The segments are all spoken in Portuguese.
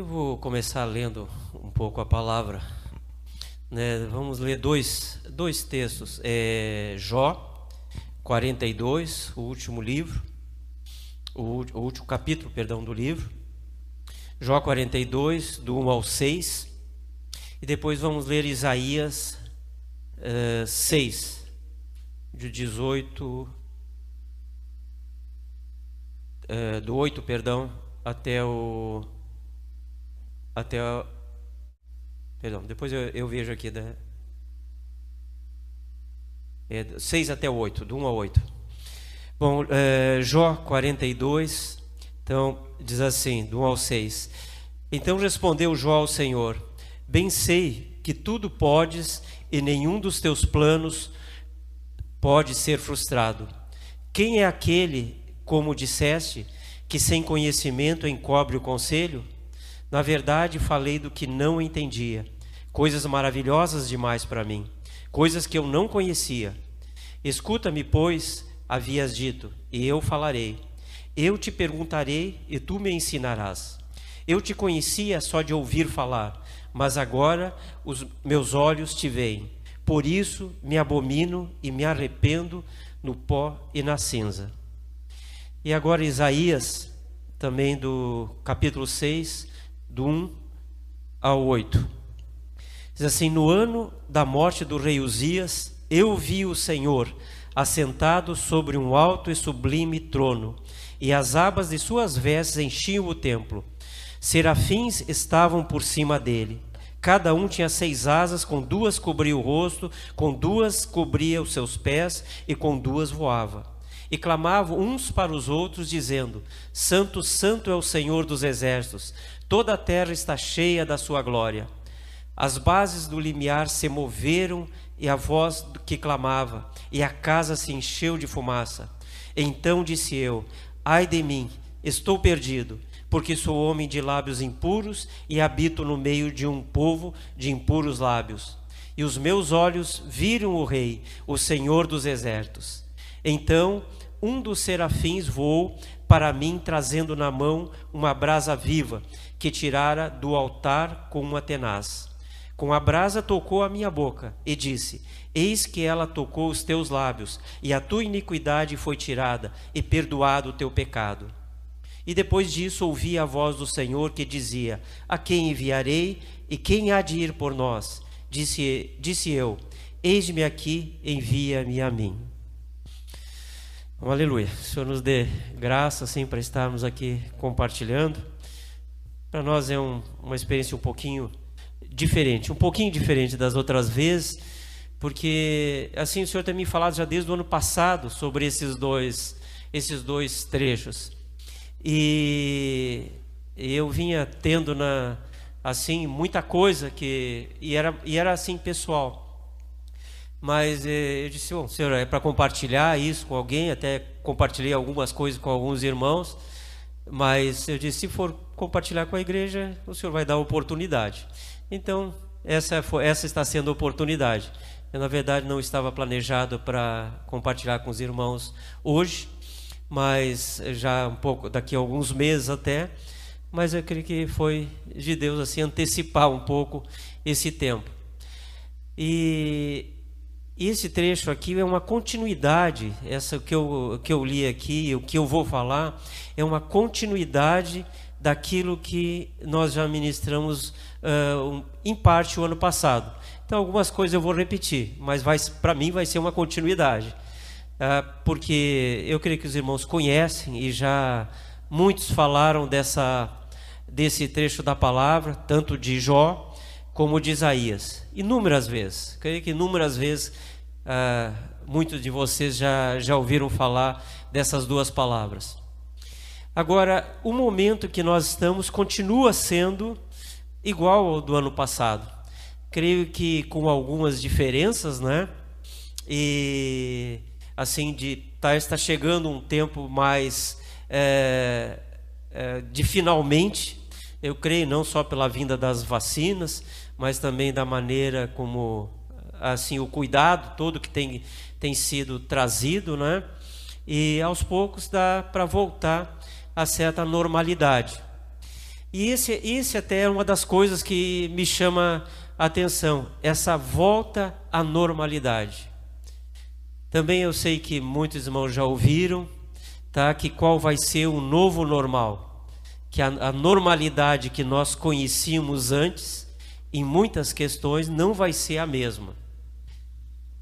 Eu vou começar lendo um pouco a palavra. Né? Vamos ler dois, dois textos. É Jó 42, o último livro, o, o último capítulo, perdão, do livro. Jó 42, do 1 ao 6. E depois vamos ler Isaías uh, 6, de 18, uh, do 8, perdão, até o. Até o. Perdão, depois eu, eu vejo aqui. Da, é, 6 até o 8, do 1 ao 8. Bom, uh, Jó 42, então diz assim, do 1 ao 6. Então respondeu Jó ao Senhor: Bem sei que tudo podes e nenhum dos teus planos pode ser frustrado. Quem é aquele, como disseste, que sem conhecimento encobre o conselho? Na verdade, falei do que não entendia, coisas maravilhosas demais para mim, coisas que eu não conhecia. Escuta-me, pois, havias dito, e eu falarei. Eu te perguntarei e tu me ensinarás. Eu te conhecia só de ouvir falar, mas agora os meus olhos te veem. Por isso me abomino e me arrependo no pó e na cinza. E agora Isaías, também do capítulo 6, do 1 ao 8. Diz assim: No ano da morte do rei Uzias, eu vi o Senhor assentado sobre um alto e sublime trono, e as abas de suas vestes enchiam o templo. Serafins estavam por cima dele. Cada um tinha seis asas, com duas cobria o rosto, com duas cobria os seus pés e com duas voava. E clamavam uns para os outros, dizendo: Santo, Santo é o Senhor dos exércitos, toda a terra está cheia da sua glória. As bases do limiar se moveram e a voz que clamava, e a casa se encheu de fumaça. Então disse eu: Ai de mim, estou perdido porque sou homem de lábios impuros e habito no meio de um povo de impuros lábios. E os meus olhos viram o Rei, o Senhor dos exércitos. Então um dos serafins voou para mim, trazendo na mão uma brasa viva, que tirara do altar com uma tenaz. Com a brasa tocou a minha boca e disse: Eis que ela tocou os teus lábios, e a tua iniquidade foi tirada, e perdoado o teu pecado. E depois disso ouvi a voz do Senhor que dizia: A quem enviarei e quem há de ir por nós? Disse, disse eu: Eis-me aqui, envia-me a mim. Aleluia. O Senhor nos dê graça assim para estarmos aqui compartilhando. Para nós é um, uma experiência um pouquinho diferente, um pouquinho diferente das outras vezes, porque assim o Senhor tem me falado já desde o ano passado sobre esses dois esses dois trechos. E eu vinha tendo na assim muita coisa que e era e era assim pessoal. Mas eh, eu disse, bom, senhor, é para compartilhar isso com alguém, até compartilhei algumas coisas com alguns irmãos, mas eu disse, se for compartilhar com a igreja, o senhor vai dar oportunidade. Então, essa foi, essa está sendo a oportunidade. Eu na verdade não estava planejado para compartilhar com os irmãos hoje, mas já um pouco daqui a alguns meses até, mas eu creio que foi de Deus assim antecipar um pouco esse tempo. E esse trecho aqui é uma continuidade, essa que eu, que eu li aqui, o que eu vou falar, é uma continuidade daquilo que nós já ministramos uh, em parte o ano passado. Então, algumas coisas eu vou repetir, mas para mim vai ser uma continuidade. Ah, porque eu creio que os irmãos conhecem e já muitos falaram dessa, desse trecho da palavra, tanto de Jó como de Isaías, inúmeras vezes. Creio que inúmeras vezes uh, muitos de vocês já, já ouviram falar dessas duas palavras. Agora, o momento que nós estamos continua sendo igual ao do ano passado. Creio que com algumas diferenças, né? E assim de tá, está chegando um tempo mais é, é, de finalmente eu creio não só pela vinda das vacinas mas também da maneira como assim o cuidado todo que tem tem sido trazido né e aos poucos dá para voltar a certa normalidade E esse, esse até é uma das coisas que me chama a atenção, essa volta à normalidade. Também eu sei que muitos irmãos já ouviram, tá? Que qual vai ser o novo normal? Que a, a normalidade que nós conhecíamos antes, em muitas questões, não vai ser a mesma.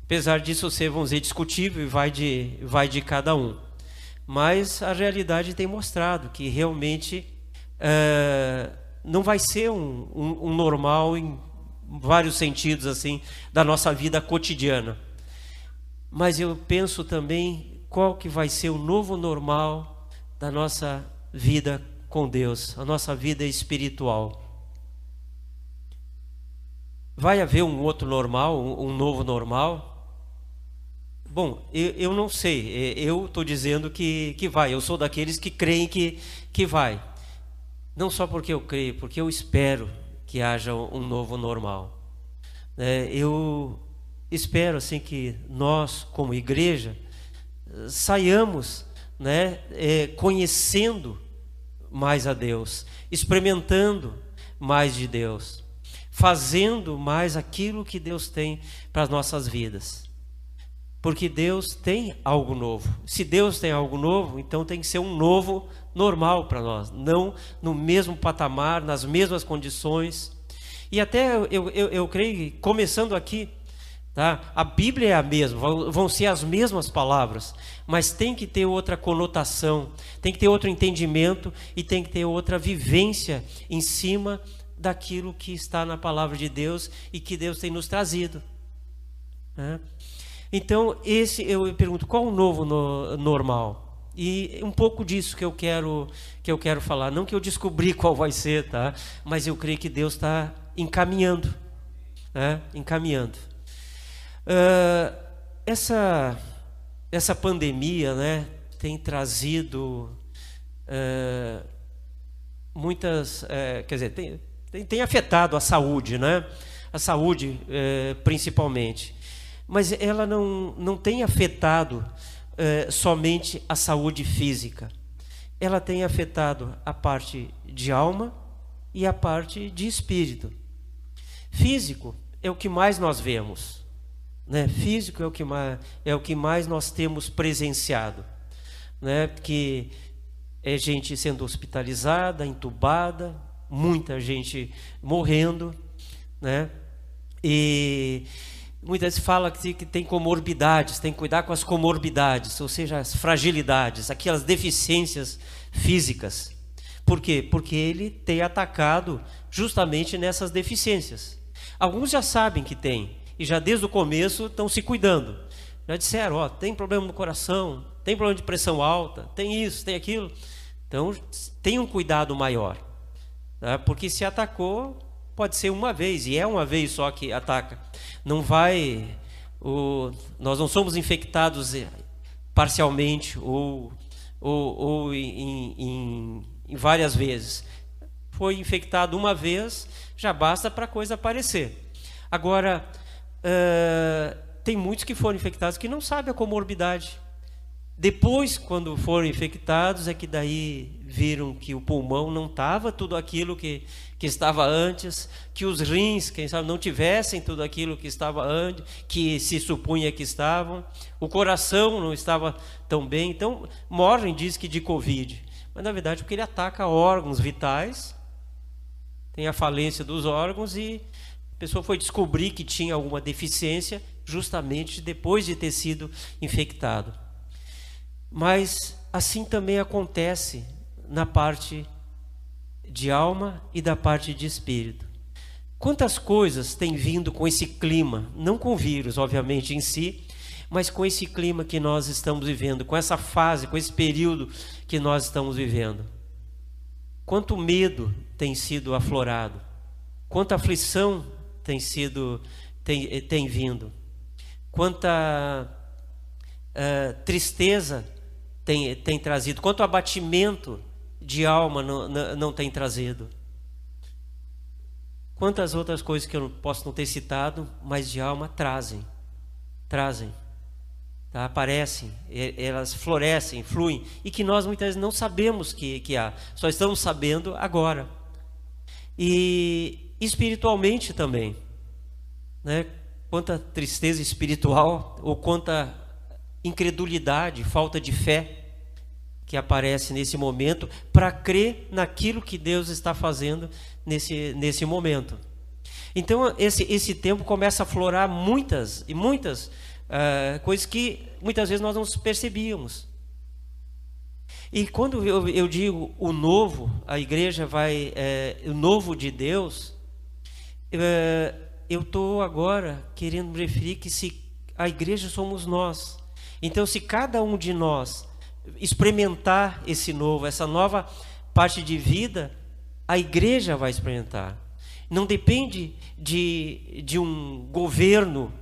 Apesar disso ser, vamos dizer, discutível e vai de, vai de cada um. Mas a realidade tem mostrado que realmente é, não vai ser um, um, um normal em vários sentidos assim da nossa vida cotidiana. Mas eu penso também qual que vai ser o novo normal da nossa vida com Deus, a nossa vida espiritual. Vai haver um outro normal, um, um novo normal? Bom, eu, eu não sei. Eu estou dizendo que, que vai. Eu sou daqueles que creem que, que vai. Não só porque eu creio, porque eu espero que haja um novo normal. É, eu espero assim que nós, como igreja, saiamos, né, é, conhecendo mais a Deus, experimentando mais de Deus, fazendo mais aquilo que Deus tem para as nossas vidas. Porque Deus tem algo novo. Se Deus tem algo novo, então tem que ser um novo normal para nós, não no mesmo patamar, nas mesmas condições. E até eu, eu, eu creio, começando aqui, tá? a Bíblia é a mesma, vão, ser as mesmas palavras, mas tem que ter outra conotação, tem que ter outro entendimento e tem que ter outra vivência em cima daquilo que está na palavra de Deus e que Deus tem nos trazido. Né? Então, esse eu pergunto, qual o novo no, normal? E um pouco disso que eu quero que eu quero falar, não que eu descobri qual vai ser, tá? Mas eu creio que Deus está encaminhando, né? Encaminhando. Uh, essa essa pandemia, né? Tem trazido uh, muitas, uh, quer dizer, tem, tem, tem, afetado a saúde, né? A saúde, eh, principalmente mas ela não, não tem afetado eh, somente a saúde física. Ela tem afetado a parte de alma e a parte de espírito. Físico é o que mais nós vemos. Né? Físico é o que mais, é o que mais nós temos presenciado. Né? Porque é gente sendo hospitalizada, entubada, muita gente morrendo. Né? E Muitas vezes fala que tem comorbidades, tem que cuidar com as comorbidades, ou seja, as fragilidades, aquelas deficiências físicas. Por quê? Porque ele tem atacado justamente nessas deficiências. Alguns já sabem que tem e já desde o começo estão se cuidando. Já disseram, ó, tem problema no coração, tem problema de pressão alta, tem isso, tem aquilo. Então, tem um cuidado maior. Né? Porque se atacou, pode ser uma vez, e é uma vez só que ataca. Não vai. O, nós não somos infectados eh, parcialmente ou, ou, ou em, em, em várias vezes. Foi infectado uma vez, já basta para a coisa aparecer. Agora, uh, tem muitos que foram infectados que não sabem a comorbidade. Depois, quando foram infectados, é que daí viram que o pulmão não estava tudo aquilo que, que estava antes, que os rins, quem sabe, não tivessem tudo aquilo que estava antes, que se supunha que estavam, o coração não estava tão bem. Então, morrem, diz que de Covid. Mas, na verdade, porque ele ataca órgãos vitais, tem a falência dos órgãos e a pessoa foi descobrir que tinha alguma deficiência justamente depois de ter sido infectado. Mas assim também acontece na parte de alma e da parte de espírito. Quantas coisas têm vindo com esse clima, não com o vírus, obviamente, em si, mas com esse clima que nós estamos vivendo, com essa fase, com esse período que nós estamos vivendo. Quanto medo tem sido aflorado, quanta aflição tem sido tem, tem vindo, quanta uh, tristeza tem, tem trazido, quanto abatimento de alma não, não, não tem trazido. Quantas outras coisas que eu posso não ter citado, mas de alma trazem, trazem, tá? aparecem, elas florescem, fluem, e que nós muitas vezes não sabemos que, que há, só estamos sabendo agora, e espiritualmente também, né? Quanta tristeza espiritual ou quanta incredulidade, falta de fé que aparece nesse momento para crer naquilo que Deus está fazendo nesse, nesse momento. Então esse, esse tempo começa a florar muitas e muitas uh, coisas que muitas vezes nós não percebíamos. E quando eu, eu digo o novo, a igreja vai, é, o novo de Deus, é, eu estou agora querendo me referir que se a igreja somos nós. Então, se cada um de nós experimentar esse novo, essa nova parte de vida, a igreja vai experimentar. Não depende de, de um governo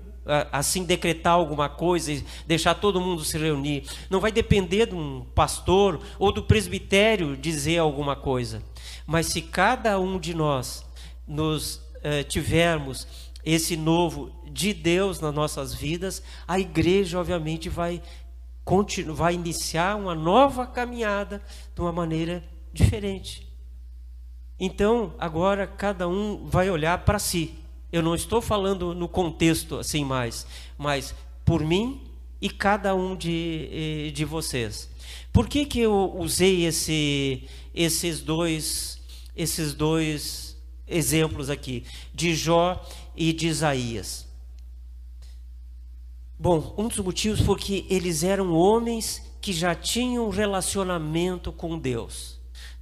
assim decretar alguma coisa e deixar todo mundo se reunir. Não vai depender de um pastor ou do presbitério dizer alguma coisa. Mas se cada um de nós nos eh, tivermos esse novo de Deus nas nossas vidas, a igreja obviamente vai vai iniciar uma nova caminhada de uma maneira diferente. Então, agora cada um vai olhar para si. Eu não estou falando no contexto assim mais, mas por mim e cada um de, eh, de vocês. Por que, que eu usei esse, esses dois esses dois exemplos aqui de Jó e de Isaías? Bom, um dos motivos foi que eles eram homens que já tinham relacionamento com Deus.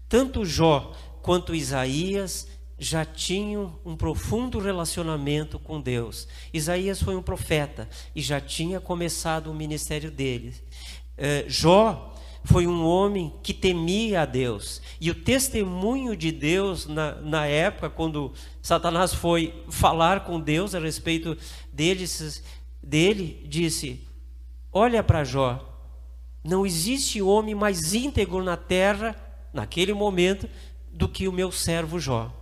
Tanto Jó quanto Isaías já tinham um profundo relacionamento com Deus. Isaías foi um profeta e já tinha começado o ministério dele. É, Jó foi um homem que temia a Deus. E o testemunho de Deus na, na época, quando Satanás foi falar com Deus a respeito dele, dele disse: Olha para Jó, não existe homem mais íntegro na terra, naquele momento, do que o meu servo Jó.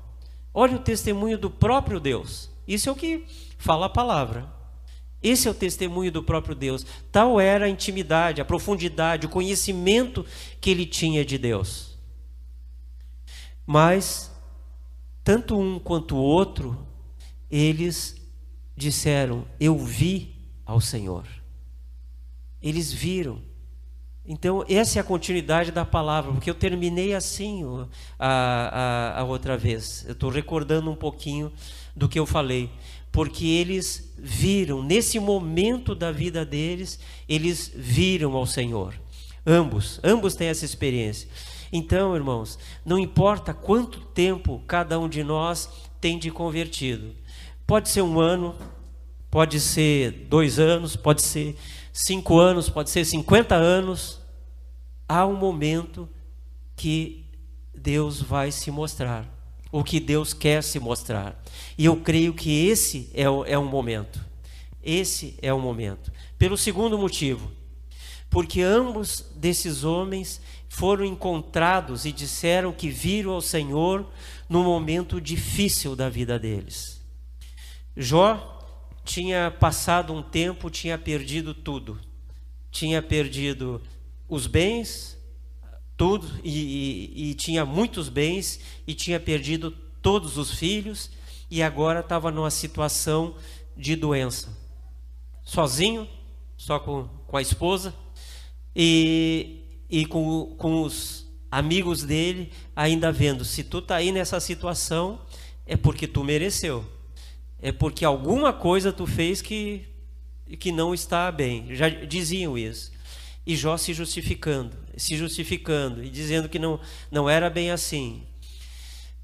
Olha o testemunho do próprio Deus. Isso é o que fala a palavra. Esse é o testemunho do próprio Deus. Tal era a intimidade, a profundidade, o conhecimento que ele tinha de Deus. Mas, tanto um quanto o outro, eles disseram: Eu vi ao Senhor. Eles viram. Então, essa é a continuidade da palavra, porque eu terminei assim a, a, a outra vez. Eu estou recordando um pouquinho do que eu falei. Porque eles viram, nesse momento da vida deles, eles viram ao Senhor. Ambos, ambos têm essa experiência. Então, irmãos, não importa quanto tempo cada um de nós tem de convertido. Pode ser um ano, pode ser dois anos, pode ser cinco anos, pode ser 50 anos, há um momento que Deus vai se mostrar, o que Deus quer se mostrar. E eu creio que esse é, é um momento. Esse é o momento. Pelo segundo motivo, porque ambos desses homens foram encontrados e disseram que viram ao Senhor no momento difícil da vida deles. Jó tinha passado um tempo, tinha perdido tudo. Tinha perdido os bens, tudo, e, e, e tinha muitos bens, e tinha perdido todos os filhos, e agora estava numa situação de doença. Sozinho, só com, com a esposa, e, e com, com os amigos dele, ainda vendo: se tu está aí nessa situação, é porque tu mereceu é porque alguma coisa tu fez que, que não está bem. Já diziam isso. E Jó se justificando, se justificando e dizendo que não, não era bem assim.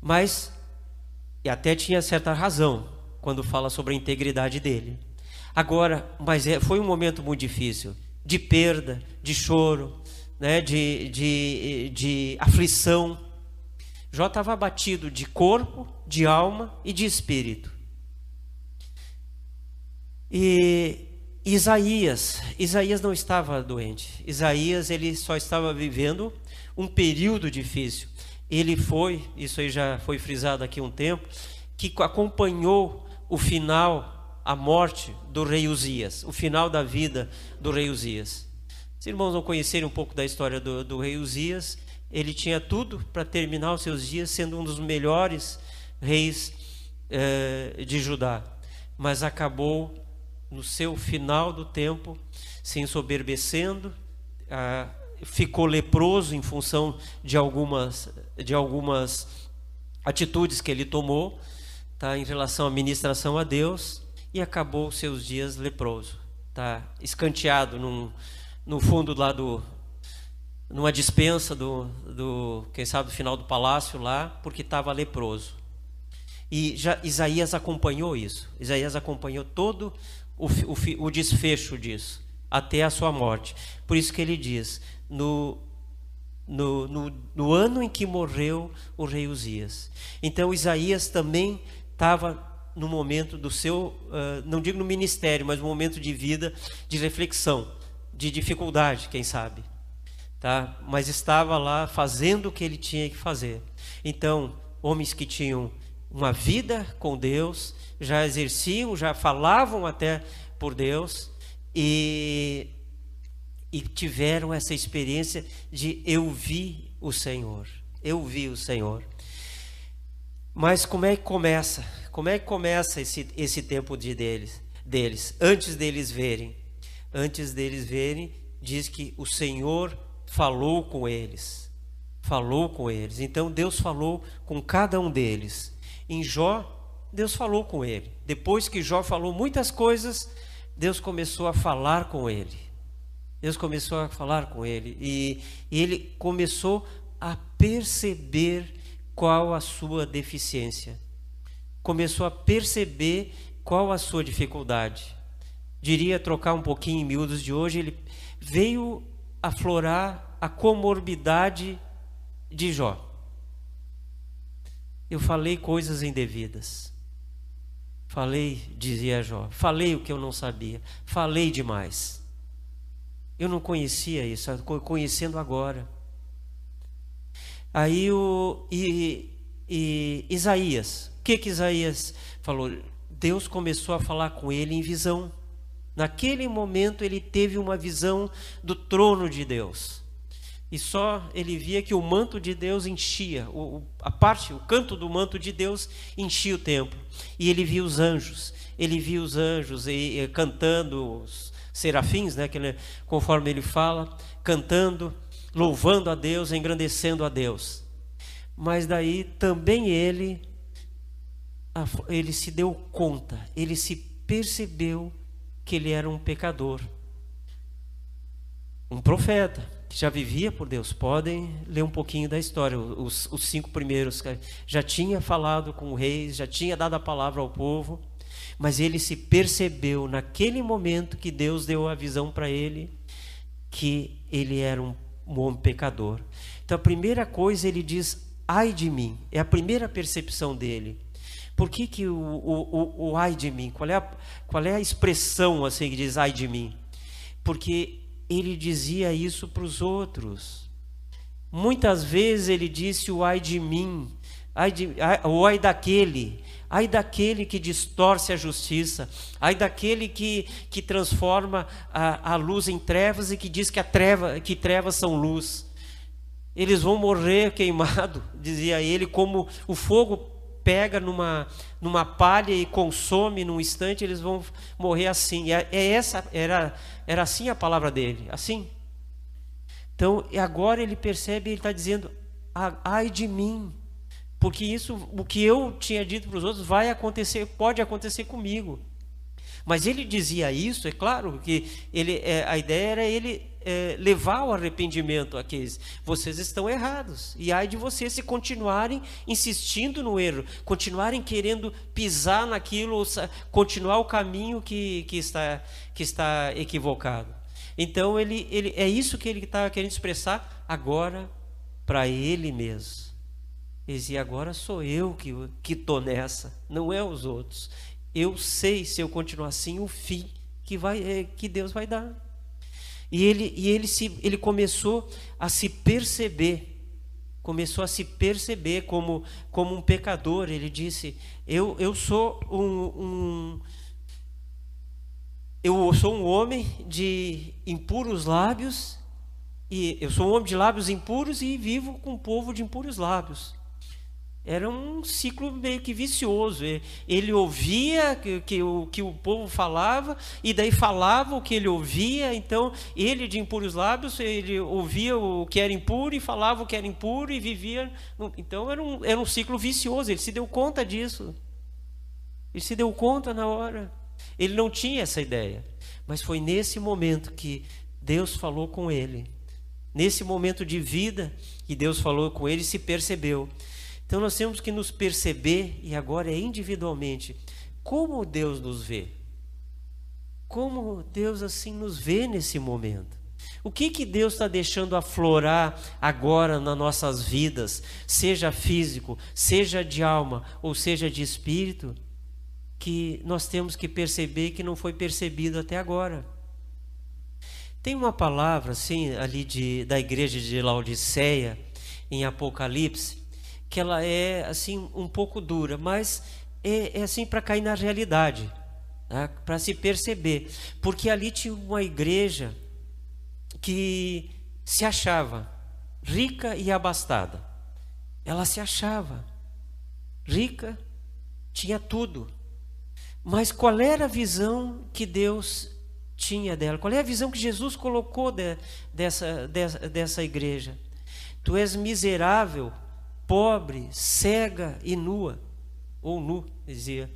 Mas, e até tinha certa razão quando fala sobre a integridade dele. Agora, mas é, foi um momento muito difícil de perda, de choro, né, de, de, de aflição. Jó estava abatido de corpo, de alma e de espírito. E Isaías, Isaías não estava doente. Isaías ele só estava vivendo um período difícil. Ele foi, isso aí já foi frisado aqui um tempo, que acompanhou o final, a morte do rei Uzias, o final da vida do rei Uzias. Se irmãos não conhecerem um pouco da história do, do rei Uzias, ele tinha tudo para terminar os seus dias sendo um dos melhores reis eh, de Judá, mas acabou no seu final do tempo se ensoberbecendo, ah, ficou leproso em função de algumas, de algumas atitudes que ele tomou tá, em relação à ministração a Deus e acabou seus dias leproso. Tá escanteado num, no fundo lá do, numa dispensa do, do, quem sabe, do final do palácio lá, porque estava leproso. E já Isaías acompanhou isso. Isaías acompanhou todo o, o, o desfecho disso, até a sua morte. Por isso que ele diz: no, no, no, no ano em que morreu o rei Uzias. Então Isaías também estava no momento do seu, uh, não digo no ministério, mas no momento de vida, de reflexão, de dificuldade, quem sabe. Tá? Mas estava lá fazendo o que ele tinha que fazer. Então, homens que tinham uma vida com Deus, já exerciam, já falavam até por Deus e, e tiveram essa experiência de eu vi o Senhor, eu vi o Senhor. Mas como é que começa? Como é que começa esse, esse tempo de deles, deles? Antes deles verem, antes deles verem, diz que o Senhor falou com eles, falou com eles. Então Deus falou com cada um deles. Em Jó, Deus falou com ele. Depois que Jó falou muitas coisas, Deus começou a falar com ele. Deus começou a falar com ele e, e ele começou a perceber qual a sua deficiência. Começou a perceber qual a sua dificuldade. Diria trocar um pouquinho em miúdos de hoje, ele veio aflorar a comorbidade de Jó. Eu falei coisas indevidas. Falei, dizia Jó, falei o que eu não sabia, falei demais. Eu não conhecia isso, conhecendo agora. Aí o e, e Isaías, o que que Isaías falou? Deus começou a falar com ele em visão. Naquele momento ele teve uma visão do trono de Deus e só ele via que o manto de Deus enchia, o, a parte, o canto do manto de Deus enchia o templo. E ele via os anjos, ele via os anjos e, e cantando, os serafins, né, que ele, conforme ele fala, cantando, louvando a Deus, engrandecendo a Deus. Mas daí também ele, ele se deu conta, ele se percebeu que ele era um pecador, um profeta que já vivia por Deus, podem ler um pouquinho da história. Os, os cinco primeiros já tinha falado com o rei, já tinha dado a palavra ao povo, mas ele se percebeu naquele momento que Deus deu a visão para ele que ele era um, um homem pecador. Então a primeira coisa ele diz: ai de mim, é a primeira percepção dele. Por que, que o, o, o, o ai de mim? Qual é, a, qual é a expressão assim que diz ai de mim? Porque ele dizia isso para os outros. Muitas vezes ele disse o ai de mim, ai de, ai, o ai daquele, ai daquele que distorce a justiça, ai daquele que, que transforma a, a luz em trevas e que diz que, a treva, que trevas são luz. Eles vão morrer queimado, dizia ele, como o fogo pega numa, numa palha e consome num instante, eles vão morrer assim. É, é essa era era assim a palavra dele, assim. Então, agora ele percebe, ele está dizendo: ai de mim, porque isso, o que eu tinha dito para os outros, vai acontecer, pode acontecer comigo. Mas ele dizia isso, é claro que ele, é, a ideia era ele é, levar ao arrependimento aqueles. Vocês estão errados. E ai de vocês se continuarem insistindo no erro, continuarem querendo pisar naquilo, continuar o caminho que, que, está, que está equivocado. Então ele, ele é isso que ele está querendo expressar agora para ele mesmo. Ele dizia, agora sou eu que estou nessa, não é os outros. Eu sei, se eu continuar assim, o fim que, vai, é, que Deus vai dar. E ele, e ele, se, ele começou a se perceber, começou a se perceber como, como um pecador. Ele disse: Eu, eu sou um, um eu sou um homem de impuros lábios, e eu sou um homem de lábios impuros e vivo com um povo de impuros lábios. Era um ciclo meio que vicioso. Ele ouvia que, que, o que o povo falava, e daí falava o que ele ouvia. Então, ele de impuros lábios, ele ouvia o que era impuro e falava o que era impuro e vivia. Então, era um, era um ciclo vicioso. Ele se deu conta disso. Ele se deu conta na hora. Ele não tinha essa ideia. Mas foi nesse momento que Deus falou com ele. Nesse momento de vida que Deus falou com ele, se percebeu então nós temos que nos perceber, e agora é individualmente, como Deus nos vê. Como Deus assim nos vê nesse momento. O que, que Deus está deixando aflorar agora nas nossas vidas, seja físico, seja de alma ou seja de espírito, que nós temos que perceber que não foi percebido até agora. Tem uma palavra assim ali de, da igreja de Laodiceia, em Apocalipse, que ela é assim um pouco dura, mas é, é assim para cair na realidade, tá? para se perceber, porque ali tinha uma igreja que se achava rica e abastada. Ela se achava rica, tinha tudo. Mas qual era a visão que Deus tinha dela? Qual é a visão que Jesus colocou de, dessa, dessa, dessa igreja? Tu és miserável pobre, cega e nua, ou nu, dizia.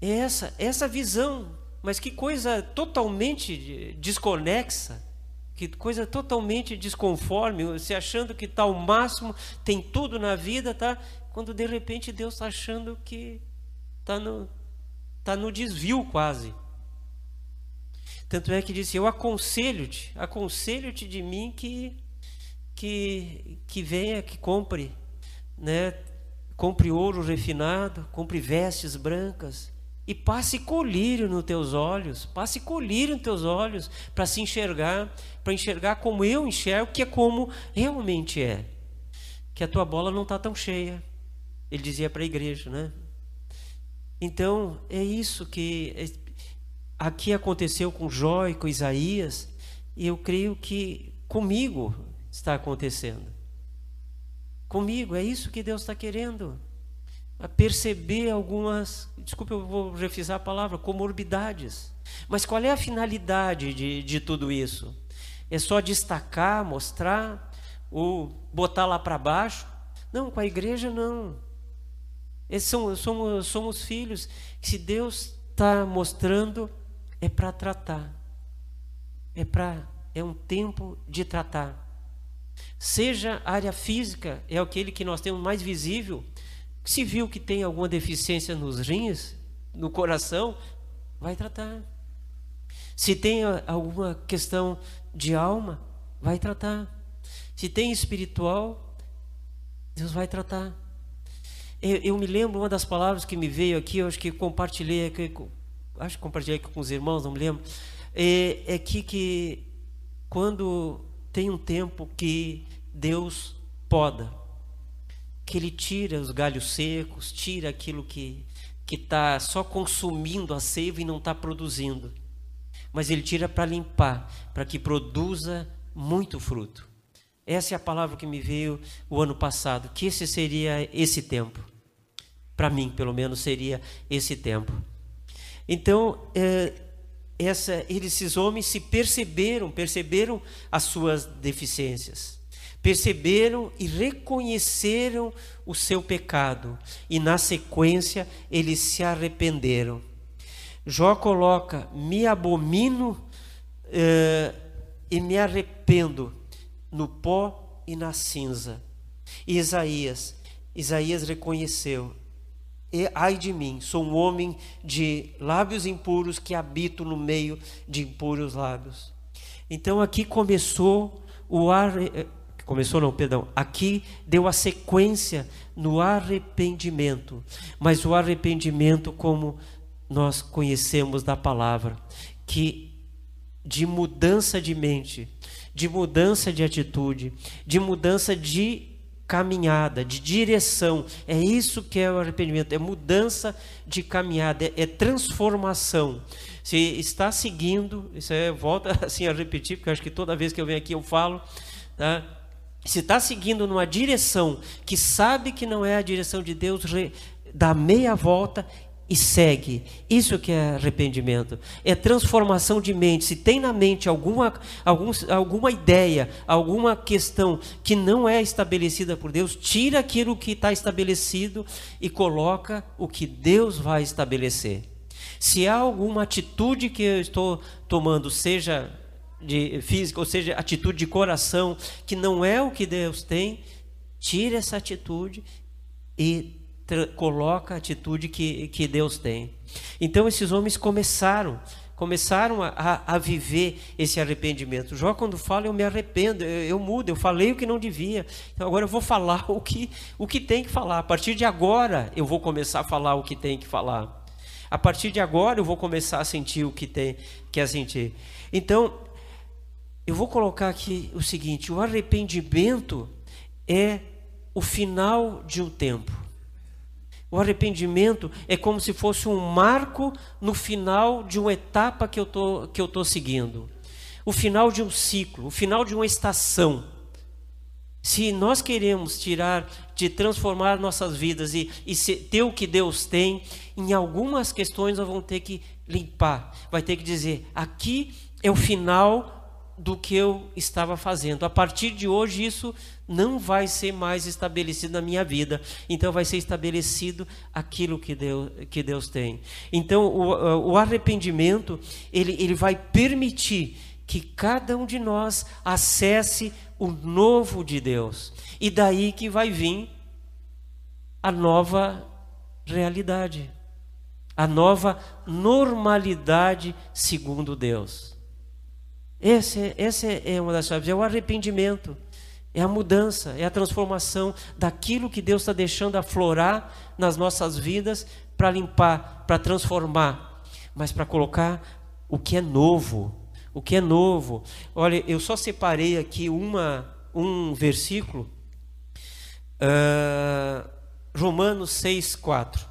É essa, essa visão, mas que coisa totalmente desconexa, que coisa totalmente desconforme, se achando que está ao máximo, tem tudo na vida, tá? Quando de repente Deus está achando que está no, tá no desvio quase. Tanto é que disse: Eu aconselho-te, aconselho-te de mim que que, que venha, que compre, né? Compre ouro refinado, compre vestes brancas e passe colírio nos teus olhos, passe colírio nos teus olhos para se enxergar, para enxergar como eu enxergo, que é como realmente é. Que a tua bola não está tão cheia. Ele dizia para a igreja, né? Então, é isso que aqui aconteceu com Jó e com Isaías, e eu creio que comigo está acontecendo. Comigo, é isso que Deus está querendo. A perceber algumas, desculpa, eu vou refisar a palavra, comorbidades. Mas qual é a finalidade de, de tudo isso? É só destacar, mostrar, ou botar lá para baixo? Não, com a igreja não. São, somos, somos filhos que se Deus está mostrando, é para tratar. É para é um tempo de tratar. Seja a área física, é aquele que nós temos mais visível. Se viu que tem alguma deficiência nos rins, no coração, vai tratar. Se tem alguma questão de alma, vai tratar. Se tem espiritual, Deus vai tratar. Eu, eu, me lembro uma das palavras que me veio aqui, eu acho que compartilhei aqui, acho que compartilhei aqui com os irmãos, não me lembro. É, é que, que quando tem um tempo que Deus poda, que Ele tira os galhos secos, tira aquilo que está só consumindo a seiva e não está produzindo. Mas Ele tira para limpar, para que produza muito fruto. Essa é a palavra que me veio o ano passado, que esse seria esse tempo. Para mim, pelo menos, seria esse tempo. Então, é, essa, esses homens se perceberam, perceberam as suas deficiências, perceberam e reconheceram o seu pecado, e na sequência eles se arrependeram. Jó coloca: me abomino eh, e me arrependo no pó e na cinza. E Isaías, Isaías reconheceu: e ai de mim, sou um homem de lábios impuros que habito no meio de impuros lábios. Então aqui começou o ar, eh, começou não, perdão, aqui deu a sequência no arrependimento, mas o arrependimento como nós conhecemos da palavra, que de mudança de mente, de mudança de atitude, de mudança de caminhada, de direção. É isso que é o arrependimento, é mudança de caminhada, é, é transformação. Se está seguindo, isso é, volta assim a repetir, porque acho que toda vez que eu venho aqui eu falo, tá? se está seguindo numa direção que sabe que não é a direção de Deus, dá meia volta e segue. Isso que é arrependimento. É transformação de mente. Se tem na mente alguma, algum, alguma ideia, alguma questão que não é estabelecida por Deus, tira aquilo que está estabelecido e coloca o que Deus vai estabelecer. Se há alguma atitude que eu estou tomando, seja de física, ou seja, atitude de coração, que não é o que Deus tem, tire essa atitude e coloca a atitude que, que Deus tem. Então esses homens começaram, começaram a, a viver esse arrependimento. Jó, quando fala, eu me arrependo, eu, eu, mudo, eu falei o que não devia. Então agora eu vou falar o que, o que tem que falar. A partir de agora eu vou começar a falar o que tem que falar. A partir de agora eu vou começar a sentir o que tem que é sentir. Então, eu vou colocar aqui o seguinte: o arrependimento é o final de um tempo. O arrependimento é como se fosse um marco no final de uma etapa que eu tô, que eu estou seguindo. O final de um ciclo, o final de uma estação. Se nós queremos tirar, de transformar nossas vidas e, e ter o que Deus tem, em algumas questões nós vamos ter que limpar. Vai ter que dizer: aqui é o final do que eu estava fazendo. A partir de hoje, isso não vai ser mais estabelecido na minha vida. Então, vai ser estabelecido aquilo que Deus, que Deus tem. Então, o, o arrependimento, ele, ele vai permitir que cada um de nós acesse o novo de Deus. E daí que vai vir a nova realidade, a nova normalidade segundo Deus. Esse, esse é uma das chaves, é o arrependimento, é a mudança, é a transformação daquilo que Deus está deixando aflorar nas nossas vidas para limpar, para transformar, mas para colocar o que é novo, o que é novo. Olha, eu só separei aqui uma, um versículo, uh, Romanos 6, 4.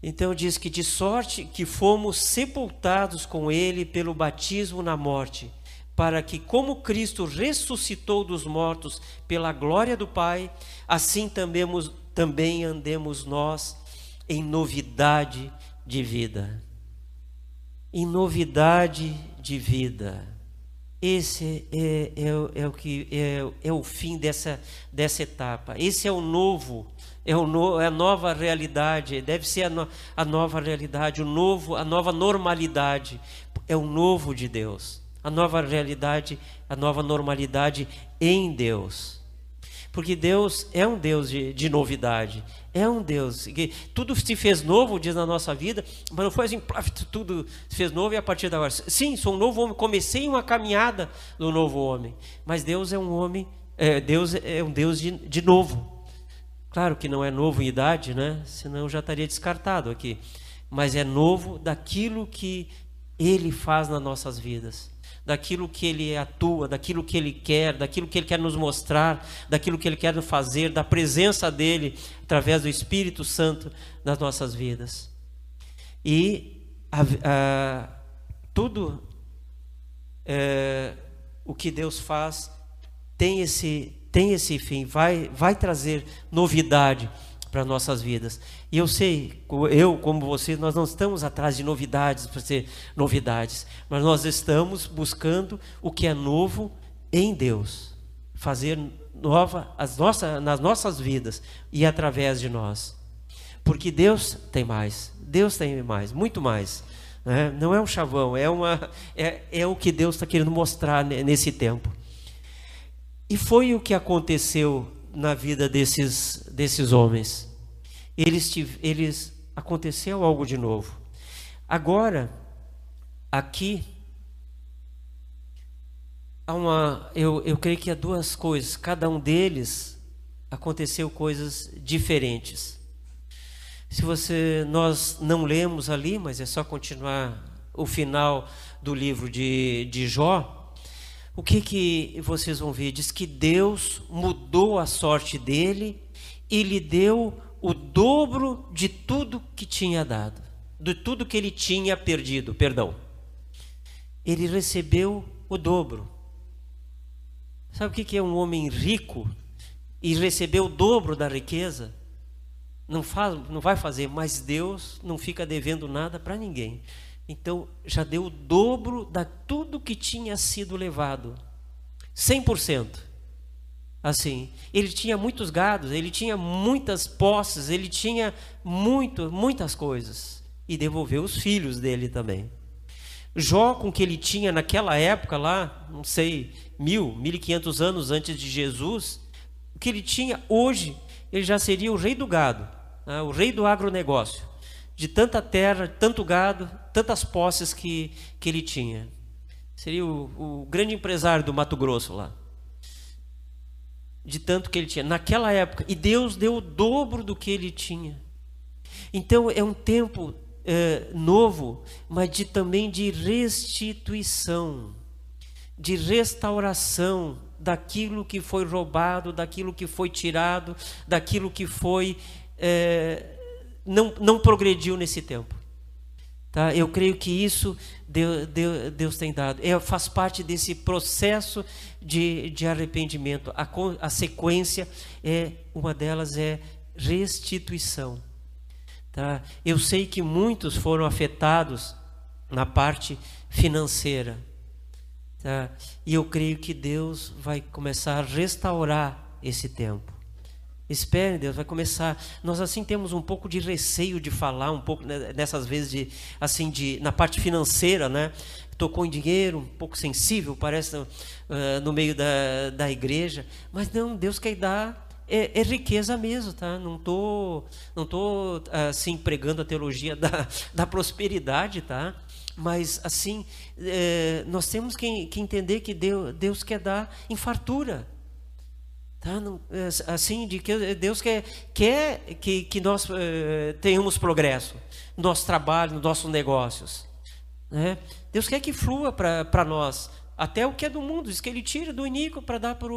Então diz que de sorte que fomos sepultados com ele pelo batismo na morte, para que como Cristo ressuscitou dos mortos pela glória do Pai, assim também, também andemos nós em novidade de vida. Em novidade de vida. Esse é, é, é o que é, é o fim dessa, dessa etapa. Esse é o novo é, o no, é a nova realidade, deve ser a, no, a nova realidade, o novo, a nova normalidade. É o novo de Deus, a nova realidade, a nova normalidade em Deus. Porque Deus é um Deus de, de novidade, é um Deus que tudo se fez novo, diz na nossa vida, mas não foi assim, tudo se fez novo e a partir de agora. Sim, sou um novo homem, comecei uma caminhada do novo homem, mas Deus é um homem, é, Deus é um Deus de, de novo. Claro que não é novo em idade, né? Senão já estaria descartado aqui. Mas é novo daquilo que ele faz nas nossas vidas, daquilo que ele atua, daquilo que ele quer, daquilo que ele quer nos mostrar, daquilo que ele quer fazer, da presença dele através do Espírito Santo nas nossas vidas. E a, a, tudo é, o que Deus faz tem esse tem esse fim, vai, vai trazer novidade para nossas vidas. E eu sei, eu como você, nós não estamos atrás de novidades para ser novidades, mas nós estamos buscando o que é novo em Deus, fazer nova as nossas, nas nossas vidas e através de nós. Porque Deus tem mais, Deus tem mais, muito mais. Né? Não é um chavão, é, uma, é, é o que Deus está querendo mostrar nesse tempo. E foi o que aconteceu na vida desses, desses homens. Eles, eles aconteceu algo de novo. Agora, aqui há uma, eu, eu creio que há duas coisas. Cada um deles aconteceu coisas diferentes. Se você nós não lemos ali, mas é só continuar o final do livro de, de Jó, o que que vocês vão ver? Diz que Deus mudou a sorte dele e lhe deu o dobro de tudo que tinha dado, de tudo que ele tinha perdido, perdão. Ele recebeu o dobro. Sabe o que é um homem rico e receber o dobro da riqueza? Não, faz, não vai fazer, mas Deus não fica devendo nada para ninguém. Então já deu o dobro da tudo que tinha sido levado. 100%. Assim, ele tinha muitos gados, ele tinha muitas posses, ele tinha muito, muitas coisas e devolveu os filhos dele também. Jó, com que ele tinha naquela época lá, não sei, mil, mil e quinhentos anos antes de Jesus, o que ele tinha hoje, ele já seria o rei do gado, né? o rei do agronegócio, de tanta terra, tanto gado, tantas posses que, que ele tinha. Seria o, o grande empresário do Mato Grosso lá. De tanto que ele tinha naquela época. E Deus deu o dobro do que ele tinha. Então é um tempo é, novo, mas de, também de restituição, de restauração daquilo que foi roubado, daquilo que foi tirado, daquilo que foi é, não, não progrediu nesse tempo. Tá? Eu creio que isso Deus, Deus, Deus tem dado. É, faz parte desse processo de, de arrependimento. A, a sequência é uma delas é restituição. Tá? Eu sei que muitos foram afetados na parte financeira. Tá? E eu creio que Deus vai começar a restaurar esse tempo. Espere, Deus vai começar. Nós assim temos um pouco de receio de falar um pouco né, nessas vezes de assim de na parte financeira, né? Tocou em dinheiro, um pouco sensível, parece uh, no meio da, da igreja, mas não, Deus quer dar é, é, riqueza mesmo, tá? Não tô, não tô assim pregando a teologia da, da prosperidade, tá? Mas assim, é, nós temos que, que, entender que Deus, Deus quer dar em fartura, tá? É, assim, de que Deus quer, quer que, que nós é, tenhamos progresso no nosso trabalho, nos nossos negócios, né? Deus quer que flua para nós até o que é do mundo, diz que Ele tira do iníquo para dar para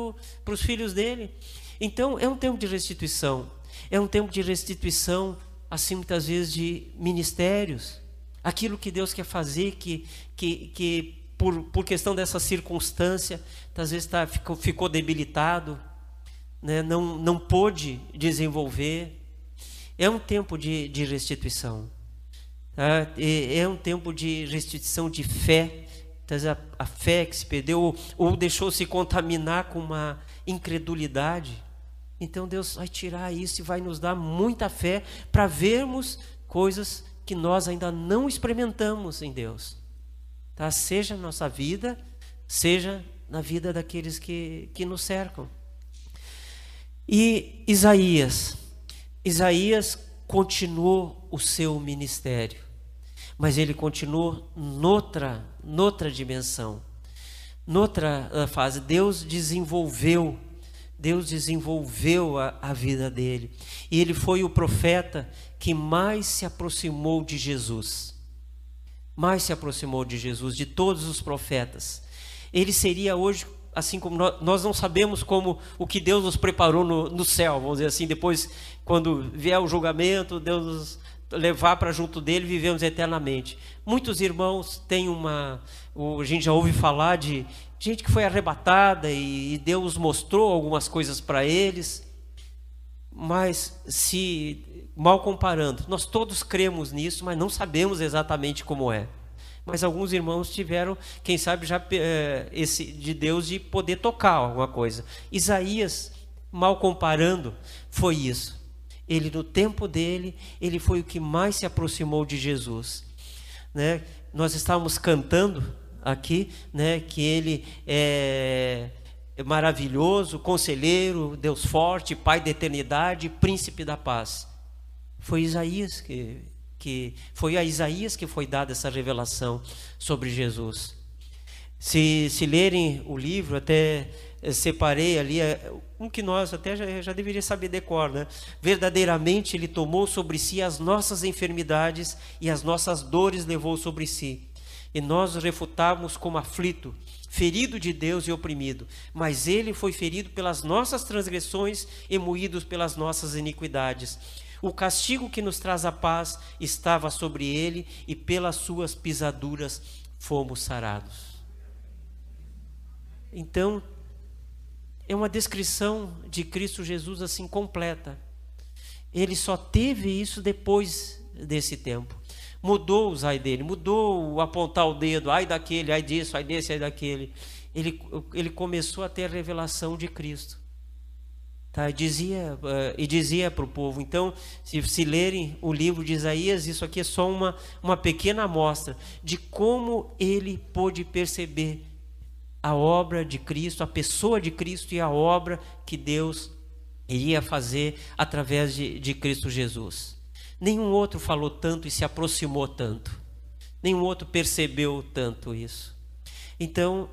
os filhos dele. Então, é um tempo de restituição. É um tempo de restituição, assim, muitas vezes, de ministérios. Aquilo que Deus quer fazer, que, que, que por, por questão dessa circunstância, às vezes tá, ficou, ficou debilitado, né? não, não pôde desenvolver. É um tempo de, de restituição. Tá? É um tempo de restituição de fé. A, a fé que se perdeu, ou, ou deixou se contaminar com uma incredulidade. Então Deus vai tirar isso e vai nos dar muita fé para vermos coisas que nós ainda não experimentamos em Deus. Tá? Seja na nossa vida, seja na vida daqueles que, que nos cercam. E Isaías, Isaías continuou o seu ministério, mas ele continuou noutra, noutra dimensão, noutra ah, fase. Deus desenvolveu Deus desenvolveu a, a, vida dele. E ele foi o profeta que mais se aproximou de Jesus. Mais se aproximou de Jesus, de todos os profetas. Ele seria hoje, assim como nós, nós não sabemos como o que Deus nos preparou no, no céu, vamos dizer assim, depois, quando vier o julgamento, Deus nos levar para junto dele, vivemos eternamente. Muitos irmãos têm uma. A gente já ouve falar de gente que foi arrebatada e Deus mostrou algumas coisas para eles, mas se mal comparando, nós todos cremos nisso, mas não sabemos exatamente como é. Mas alguns irmãos tiveram, quem sabe, já é, esse de Deus de poder tocar alguma coisa. Isaías, mal comparando, foi isso. Ele no tempo dele, ele foi o que mais se aproximou de Jesus. Né? Nós estávamos cantando aqui, né, que ele é maravilhoso, conselheiro, Deus forte, Pai da eternidade, príncipe da paz. Foi Isaías que, que foi a Isaías que foi dada essa revelação sobre Jesus. Se, se lerem o livro, até separei ali é, um que nós até já, já deveria saber decor, né? Verdadeiramente ele tomou sobre si as nossas enfermidades e as nossas dores levou sobre si e nós o refutávamos como aflito, ferido de Deus e oprimido. Mas ele foi ferido pelas nossas transgressões e moído pelas nossas iniquidades. O castigo que nos traz a paz estava sobre ele, e pelas suas pisaduras fomos sarados. Então, é uma descrição de Cristo Jesus assim completa. Ele só teve isso depois desse tempo. Mudou os ai dele, mudou o apontar o dedo, ai daquele, ai disso, ai desse, ai daquele. Ele, ele começou a ter a revelação de Cristo. Tá, e dizia, uh, e dizia para o povo. Então, se, se lerem o livro de Isaías, isso aqui é só uma, uma pequena amostra de como ele pôde perceber a obra de Cristo, a pessoa de Cristo e a obra que Deus iria fazer através de, de Cristo Jesus. Nenhum outro falou tanto e se aproximou tanto. Nenhum outro percebeu tanto isso. Então,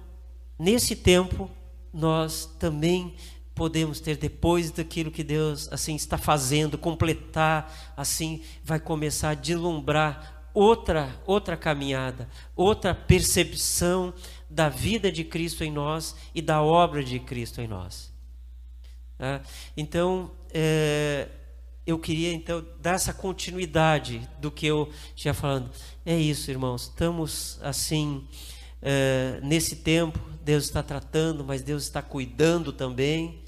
nesse tempo, nós também podemos ter depois daquilo que Deus assim está fazendo, completar, assim vai começar a deslumbrar outra outra caminhada, outra percepção da vida de Cristo em nós e da obra de Cristo em nós. Tá? Então é, eu queria então dar essa continuidade do que eu tinha falando. É isso, irmãos. Estamos assim é, nesse tempo. Deus está tratando, mas Deus está cuidando também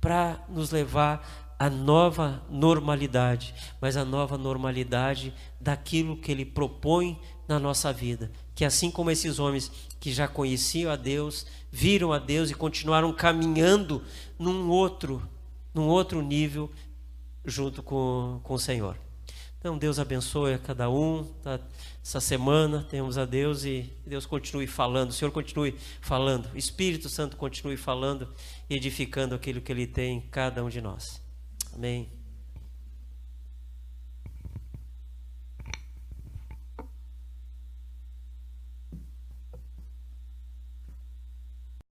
para nos levar à nova normalidade, mas a nova normalidade daquilo que Ele propõe na nossa vida. Que assim como esses homens que já conheciam a Deus, viram a Deus e continuaram caminhando num outro, num outro nível junto com, com o Senhor. Então Deus abençoe a cada um. Tá? Essa semana temos a Deus e Deus continue falando, o Senhor continue falando, o Espírito Santo continue falando e edificando aquilo que Ele tem em cada um de nós. Amém.